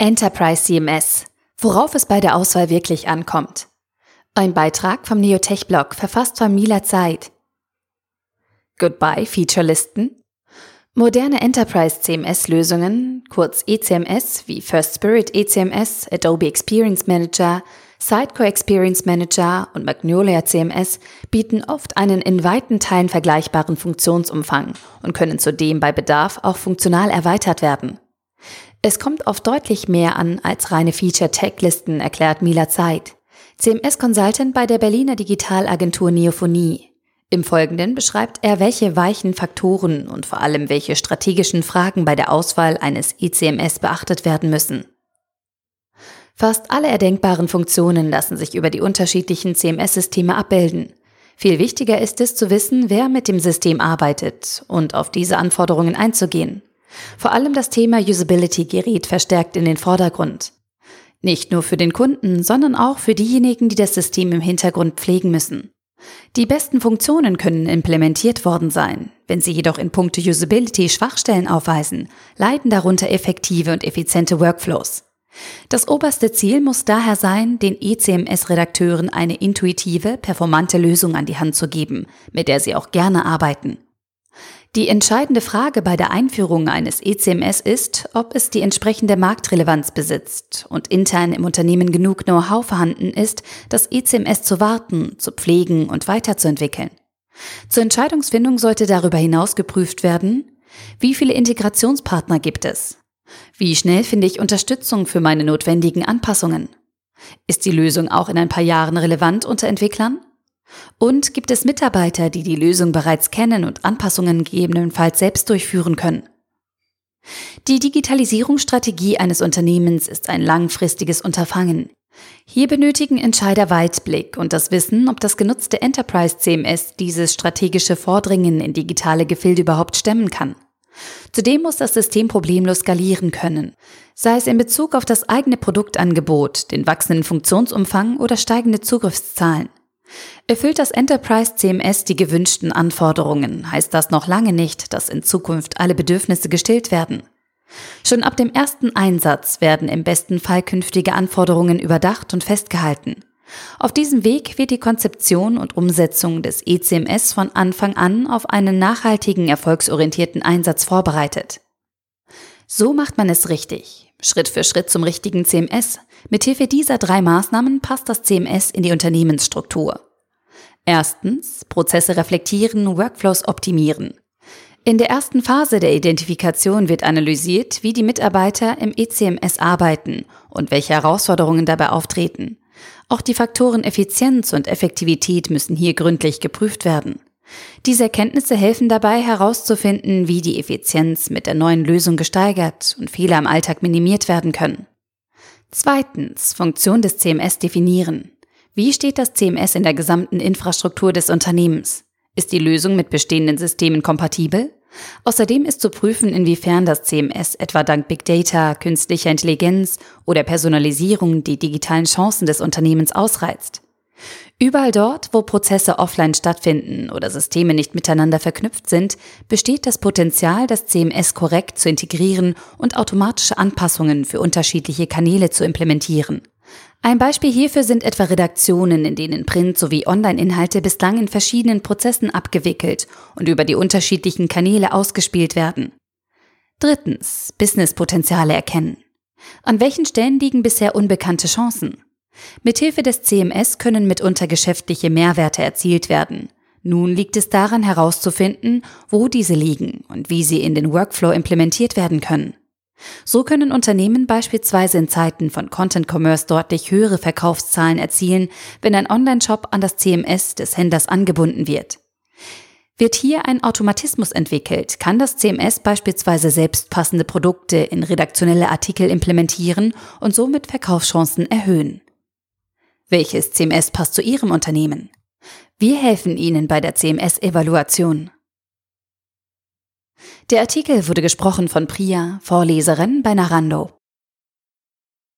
Enterprise CMS. Worauf es bei der Auswahl wirklich ankommt. Ein Beitrag vom Neotech-Blog, verfasst von Mila Zeit. Goodbye Featurelisten. Moderne Enterprise CMS-Lösungen, kurz ECMS wie First Spirit ECMS, Adobe Experience Manager, Sidecore Experience Manager und Magnolia CMS bieten oft einen in weiten Teilen vergleichbaren Funktionsumfang und können zudem bei Bedarf auch funktional erweitert werden. Es kommt auf deutlich mehr an als reine Feature-Tag-Listen, erklärt Mila Zeit. CMS-Consultant bei der Berliner Digitalagentur Neophonie. Im Folgenden beschreibt er, welche weichen Faktoren und vor allem welche strategischen Fragen bei der Auswahl eines ECMS beachtet werden müssen. Fast alle erdenkbaren Funktionen lassen sich über die unterschiedlichen CMS-Systeme abbilden. Viel wichtiger ist es zu wissen, wer mit dem System arbeitet und auf diese Anforderungen einzugehen. Vor allem das Thema Usability gerät verstärkt in den Vordergrund. Nicht nur für den Kunden, sondern auch für diejenigen, die das System im Hintergrund pflegen müssen. Die besten Funktionen können implementiert worden sein. Wenn sie jedoch in puncto Usability Schwachstellen aufweisen, leiden darunter effektive und effiziente Workflows. Das oberste Ziel muss daher sein, den ECMS-Redakteuren eine intuitive, performante Lösung an die Hand zu geben, mit der sie auch gerne arbeiten. Die entscheidende Frage bei der Einführung eines ECMS ist, ob es die entsprechende Marktrelevanz besitzt und intern im Unternehmen genug Know-how vorhanden ist, das ECMS zu warten, zu pflegen und weiterzuentwickeln. Zur Entscheidungsfindung sollte darüber hinaus geprüft werden, wie viele Integrationspartner gibt es? Wie schnell finde ich Unterstützung für meine notwendigen Anpassungen? Ist die Lösung auch in ein paar Jahren relevant unter Entwicklern? Und gibt es Mitarbeiter, die die Lösung bereits kennen und Anpassungen gegebenenfalls selbst durchführen können? Die Digitalisierungsstrategie eines Unternehmens ist ein langfristiges Unterfangen. Hier benötigen Entscheider Weitblick und das Wissen, ob das genutzte Enterprise CMS dieses strategische Vordringen in digitale Gefilde überhaupt stemmen kann. Zudem muss das System problemlos skalieren können, sei es in Bezug auf das eigene Produktangebot, den wachsenden Funktionsumfang oder steigende Zugriffszahlen. Erfüllt das Enterprise CMS die gewünschten Anforderungen, heißt das noch lange nicht, dass in Zukunft alle Bedürfnisse gestillt werden. Schon ab dem ersten Einsatz werden im besten Fall künftige Anforderungen überdacht und festgehalten. Auf diesem Weg wird die Konzeption und Umsetzung des ECMS von Anfang an auf einen nachhaltigen, erfolgsorientierten Einsatz vorbereitet. So macht man es richtig, Schritt für Schritt zum richtigen CMS. Mithilfe dieser drei Maßnahmen passt das CMS in die Unternehmensstruktur. Erstens, Prozesse reflektieren, Workflows optimieren. In der ersten Phase der Identifikation wird analysiert, wie die Mitarbeiter im ECMS arbeiten und welche Herausforderungen dabei auftreten. Auch die Faktoren Effizienz und Effektivität müssen hier gründlich geprüft werden. Diese Erkenntnisse helfen dabei herauszufinden, wie die Effizienz mit der neuen Lösung gesteigert und Fehler im Alltag minimiert werden können. Zweitens, Funktion des CMS definieren. Wie steht das CMS in der gesamten Infrastruktur des Unternehmens? Ist die Lösung mit bestehenden Systemen kompatibel? Außerdem ist zu prüfen, inwiefern das CMS etwa dank Big Data, künstlicher Intelligenz oder Personalisierung die digitalen Chancen des Unternehmens ausreizt. Überall dort, wo Prozesse offline stattfinden oder Systeme nicht miteinander verknüpft sind, besteht das Potenzial, das CMS korrekt zu integrieren und automatische Anpassungen für unterschiedliche Kanäle zu implementieren. Ein Beispiel hierfür sind etwa Redaktionen, in denen Print- sowie Online-Inhalte bislang in verschiedenen Prozessen abgewickelt und über die unterschiedlichen Kanäle ausgespielt werden. Drittens, Businesspotenziale erkennen. An welchen Stellen liegen bisher unbekannte Chancen? Mithilfe des CMS können mitunter geschäftliche Mehrwerte erzielt werden. Nun liegt es daran herauszufinden, wo diese liegen und wie sie in den Workflow implementiert werden können. So können Unternehmen beispielsweise in Zeiten von Content Commerce deutlich höhere Verkaufszahlen erzielen, wenn ein Online-Shop an das CMS des Händlers angebunden wird. Wird hier ein Automatismus entwickelt, kann das CMS beispielsweise selbst passende Produkte in redaktionelle Artikel implementieren und somit Verkaufschancen erhöhen. Welches CMS passt zu Ihrem Unternehmen? Wir helfen Ihnen bei der CMS-Evaluation. Der Artikel wurde gesprochen von Priya, Vorleserin bei Narando.